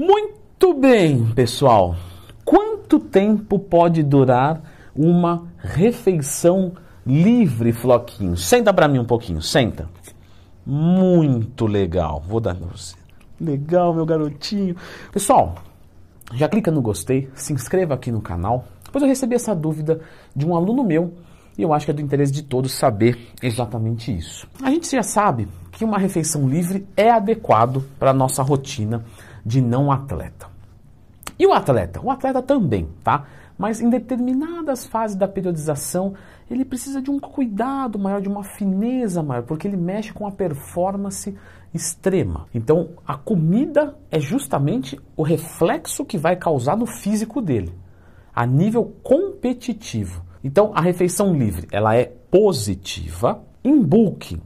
Muito bem, pessoal. Quanto tempo pode durar uma refeição livre, Floquinho? Senta para mim um pouquinho, senta. Muito legal. Vou dar você. Legal, meu garotinho. Pessoal, já clica no gostei, se inscreva aqui no canal. Depois eu recebi essa dúvida de um aluno meu e eu acho que é do interesse de todos saber exatamente isso. A gente já sabe que uma refeição livre é adequado para a nossa rotina de não atleta. E o atleta? O atleta também, tá? Mas em determinadas fases da periodização, ele precisa de um cuidado maior, de uma fineza maior, porque ele mexe com a performance extrema. Então, a comida é justamente o reflexo que vai causar no físico dele, a nível competitivo. Então, a refeição livre, ela é positiva. Em bulking,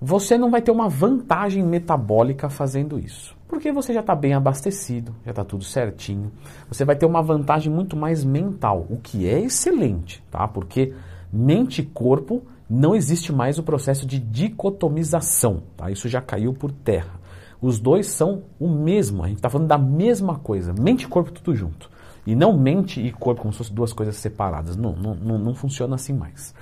você não vai ter uma vantagem metabólica fazendo isso. Porque você já está bem abastecido, já está tudo certinho. Você vai ter uma vantagem muito mais mental, o que é excelente, tá? Porque mente e corpo não existe mais o processo de dicotomização, tá? Isso já caiu por terra. Os dois são o mesmo, a gente está falando da mesma coisa, mente e corpo tudo junto. E não mente e corpo como se fossem duas coisas separadas. Não, não, não, não funciona assim mais.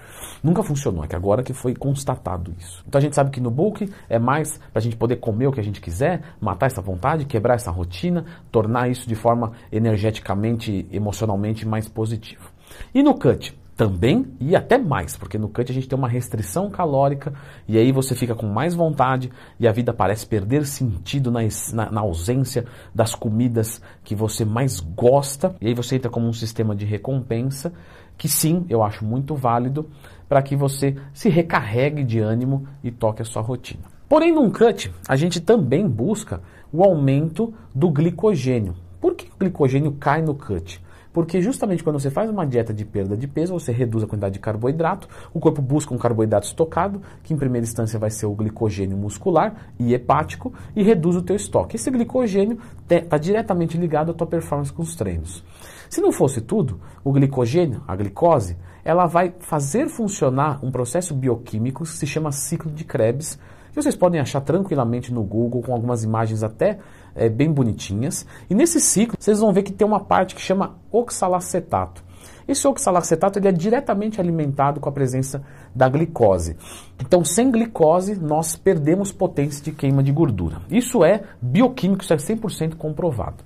Nunca funcionou, é que agora que foi constatado isso. Então a gente sabe que no bulk é mais para a gente poder comer o que a gente quiser, matar essa vontade, quebrar essa rotina, tornar isso de forma energeticamente, emocionalmente mais positivo. E no cut? Também e até mais, porque no cut a gente tem uma restrição calórica e aí você fica com mais vontade e a vida parece perder sentido na, na, na, ausência das comidas que você mais gosta e aí você entra como um sistema de recompensa que sim, eu acho muito válido para que você se recarregue de ânimo e toque a sua rotina. Porém, num cut, a gente também busca o aumento do glicogênio. Por que o glicogênio cai no cut? Porque justamente quando você faz uma dieta de perda de peso, você reduz a quantidade de carboidrato, o corpo busca um carboidrato estocado, que em primeira instância vai ser o glicogênio muscular e hepático, e reduz o teu estoque. Esse glicogênio está diretamente ligado à tua performance com os treinos. Se não fosse tudo, o glicogênio, a glicose, ela vai fazer funcionar um processo bioquímico que se chama ciclo de Krebs, que vocês podem achar tranquilamente no Google, com algumas imagens até é, bem bonitinhas. E nesse ciclo, vocês vão ver que tem uma parte que chama oxalacetato. Esse oxalacetato ele é diretamente alimentado com a presença da glicose. Então, sem glicose, nós perdemos potência de queima de gordura. Isso é bioquímico, isso é 100% comprovado.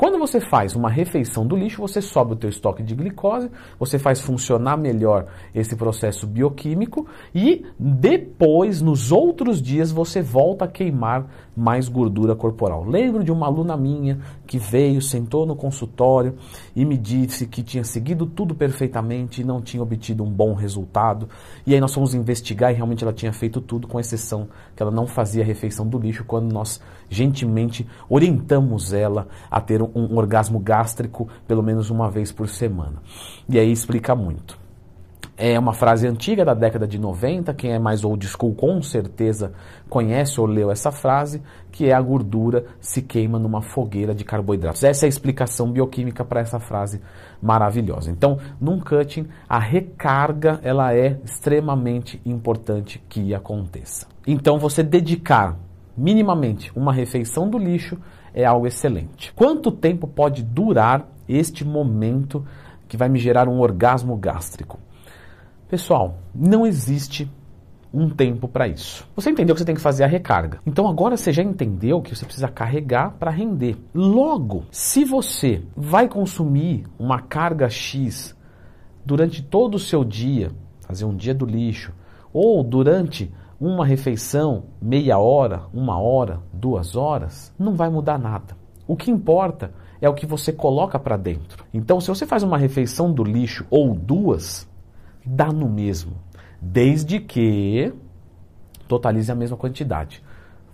Quando você faz uma refeição do lixo, você sobe o teu estoque de glicose, você faz funcionar melhor esse processo bioquímico e depois, nos outros dias, você volta a queimar mais gordura corporal. Lembro de uma aluna minha que veio, sentou no consultório e me disse que tinha seguido tudo perfeitamente e não tinha obtido um bom resultado. E aí nós fomos investigar e realmente ela tinha feito tudo, com exceção que ela não fazia refeição do lixo quando nós gentilmente orientamos ela a ter um, um orgasmo gástrico pelo menos uma vez por semana. E aí explica muito. É uma frase antiga da década de 90, quem é mais old school com certeza conhece ou leu essa frase, que é a gordura se queima numa fogueira de carboidratos. Essa é a explicação bioquímica para essa frase maravilhosa. Então, num cutting, a recarga ela é extremamente importante que aconteça. Então, você dedicar minimamente uma refeição do lixo é algo excelente. Quanto tempo pode durar este momento que vai me gerar um orgasmo gástrico? Pessoal, não existe um tempo para isso. Você entendeu que você tem que fazer a recarga. Então agora você já entendeu que você precisa carregar para render. Logo, se você vai consumir uma carga X durante todo o seu dia, fazer um dia do lixo, ou durante uma refeição, meia hora, uma hora, duas horas, não vai mudar nada. O que importa é o que você coloca para dentro. Então, se você faz uma refeição do lixo ou duas, dá no mesmo, desde que totalize a mesma quantidade.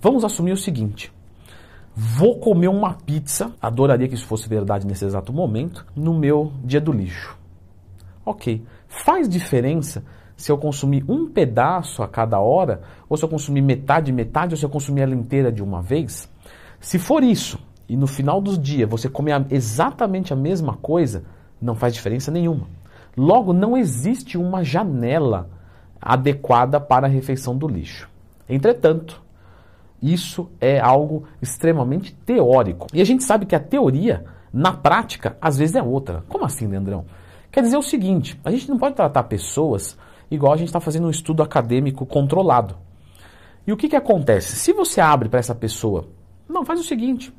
Vamos assumir o seguinte: vou comer uma pizza, adoraria que isso fosse verdade nesse exato momento, no meu dia do lixo. Ok, faz diferença se eu consumir um pedaço a cada hora, ou se eu consumir metade, metade, ou se eu consumir ela inteira de uma vez? Se for isso, e no final dos dias você comer exatamente a mesma coisa, não faz diferença nenhuma. Logo, não existe uma janela adequada para a refeição do lixo. Entretanto, Isso é algo extremamente teórico. E a gente sabe que a teoria, na prática, às vezes é outra. Como assim, Leandrão? Quer dizer o seguinte: a gente não pode tratar pessoas igual a gente está fazendo um estudo acadêmico controlado. E o que, que acontece? Se você abre para essa pessoa, não, faz o seguinte,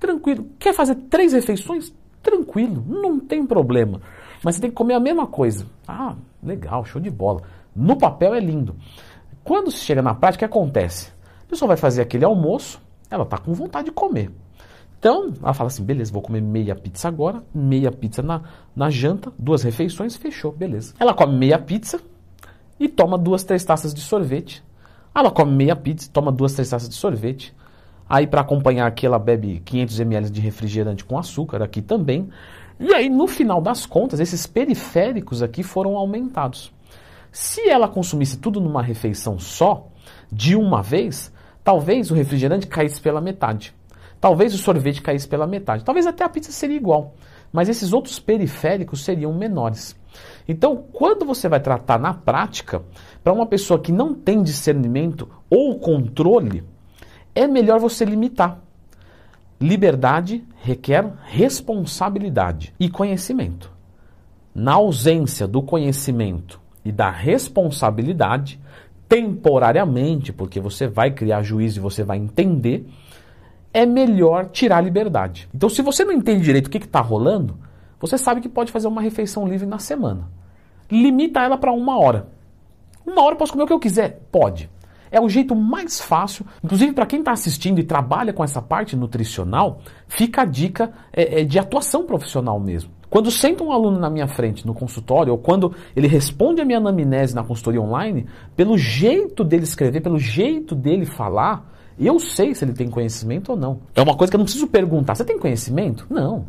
tranquilo, quer fazer três refeições? Tranquilo, não tem problema. Mas você tem que comer a mesma coisa. Ah, legal, show de bola. No papel é lindo. Quando se chega na prática, o que acontece? A pessoa vai fazer aquele almoço, ela está com vontade de comer. Então, ela fala assim: beleza, vou comer meia pizza agora, meia pizza na, na janta, duas refeições, fechou, beleza. Ela come meia pizza e toma duas, três taças de sorvete. Ela come meia pizza, toma duas, três taças de sorvete. Aí, para acompanhar aqui, ela bebe 500 ml de refrigerante com açúcar aqui também. E aí, no final das contas, esses periféricos aqui foram aumentados. Se ela consumisse tudo numa refeição só, de uma vez, talvez o refrigerante caísse pela metade. Talvez o sorvete caísse pela metade. Talvez até a pizza seria igual. Mas esses outros periféricos seriam menores. Então, quando você vai tratar na prática, para uma pessoa que não tem discernimento ou controle, é melhor você limitar. Liberdade requer responsabilidade e conhecimento. Na ausência do conhecimento e da responsabilidade, temporariamente, porque você vai criar juízo e você vai entender, é melhor tirar a liberdade. Então, se você não entende direito o que está rolando, você sabe que pode fazer uma refeição livre na semana. Limita ela para uma hora. Uma hora eu posso comer o que eu quiser? Pode. É o jeito mais fácil, inclusive para quem está assistindo e trabalha com essa parte nutricional, fica a dica é, é, de atuação profissional mesmo. Quando senta um aluno na minha frente no consultório, ou quando ele responde a minha anamnese na consultoria online, pelo jeito dele escrever, pelo jeito dele falar, eu sei se ele tem conhecimento ou não. É uma coisa que eu não preciso perguntar. Você tem conhecimento? Não.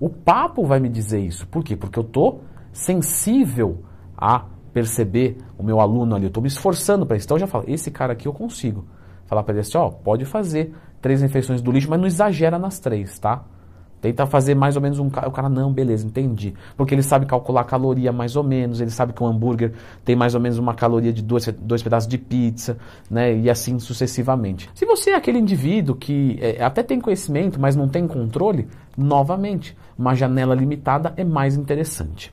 O papo vai me dizer isso. Por quê? Porque eu estou sensível a perceber o meu aluno ali. Eu estou me esforçando para isso. Então eu já falo, esse cara aqui eu consigo. Falar para ele assim, ó, pode fazer três refeições do lixo, mas não exagera nas três, tá? Tenta fazer mais ou menos um. O cara, não, beleza, entendi. Porque ele sabe calcular caloria mais ou menos, ele sabe que um hambúrguer tem mais ou menos uma caloria de dois, dois pedaços de pizza, né? E assim sucessivamente. Se você é aquele indivíduo que é, até tem conhecimento, mas não tem controle, novamente, uma janela limitada é mais interessante.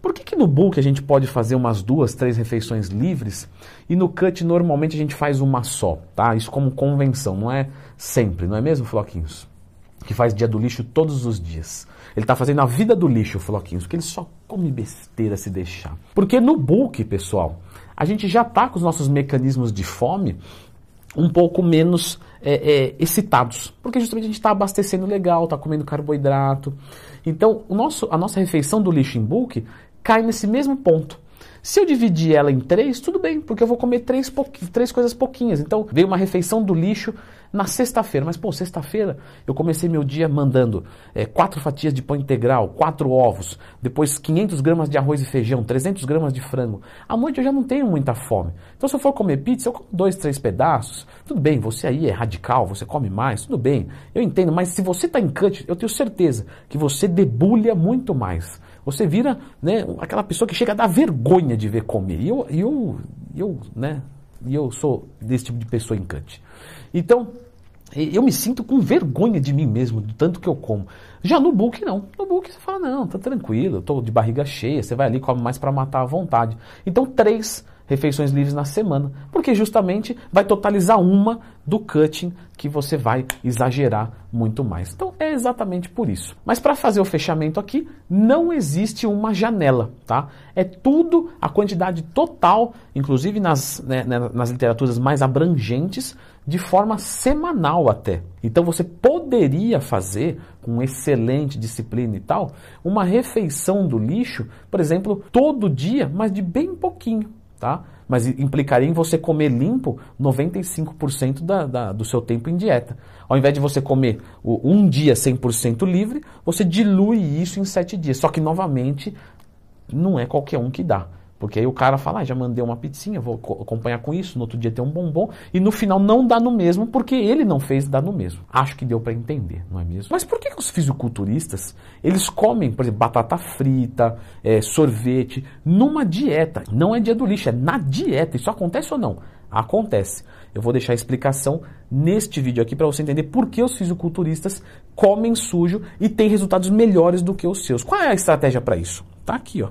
Por que, que no bulk a gente pode fazer umas duas, três refeições livres e no cut normalmente a gente faz uma só, tá? Isso como convenção, não é sempre, não é mesmo, Floquinhos? Que faz dia do lixo todos os dias. Ele está fazendo a vida do lixo, Floquinhos, porque ele só come besteira se deixar. Porque no bulk, pessoal, a gente já está com os nossos mecanismos de fome um pouco menos é, é, excitados, porque justamente a gente está abastecendo legal, está comendo carboidrato. Então, o nosso, a nossa refeição do lixo em bulk cai nesse mesmo ponto. Se eu dividir ela em três, tudo bem, porque eu vou comer três, três coisas pouquinhas. Então, veio uma refeição do lixo na sexta-feira. Mas, pô, sexta-feira eu comecei meu dia mandando é, quatro fatias de pão integral, quatro ovos, depois 500 gramas de arroz e feijão, 300 gramas de frango. À noite eu já não tenho muita fome. Então, se eu for comer pizza, eu como dois, três pedaços. Tudo bem, você aí é radical, você come mais, tudo bem. Eu entendo, mas se você está em cut, eu tenho certeza que você debulha muito mais. Você vira né, aquela pessoa que chega a dar vergonha de ver comer. E eu, eu, eu, né, eu sou desse tipo de pessoa encante. Então, eu me sinto com vergonha de mim mesmo, do tanto que eu como. Já no book, não. No book você fala, não, tá tranquilo, eu tô de barriga cheia, você vai ali come mais para matar à vontade. Então, três refeições livres na semana, porque justamente vai totalizar uma do cutting que você vai exagerar muito mais. Então é exatamente por isso. Mas para fazer o fechamento aqui, não existe uma janela, tá? É tudo a quantidade total, inclusive nas, né, né nas literaturas mais abrangentes, de forma semanal até. Então você poderia fazer, com excelente disciplina e tal, uma refeição do lixo, por exemplo, todo dia, mas de bem pouquinho tá? Mas implicaria em você comer limpo 95% da, da, do seu tempo em dieta. Ao invés de você comer um dia 100% livre, você dilui isso em 7 dias. Só que, novamente, não é qualquer um que dá. Porque aí o cara fala, ah, já mandei uma pizzinha, vou acompanhar com isso, no outro dia tem um bombom, e no final não dá no mesmo, porque ele não fez dá no mesmo. Acho que deu para entender, não é mesmo? Mas por que, que os fisiculturistas, eles comem, por exemplo, batata frita, é, sorvete, numa dieta? Não é dia do lixo, é na dieta. Isso acontece ou não? Acontece. Eu vou deixar a explicação neste vídeo aqui para você entender por que os fisiculturistas comem sujo e têm resultados melhores do que os seus. Qual é a estratégia para isso? Tá aqui, ó.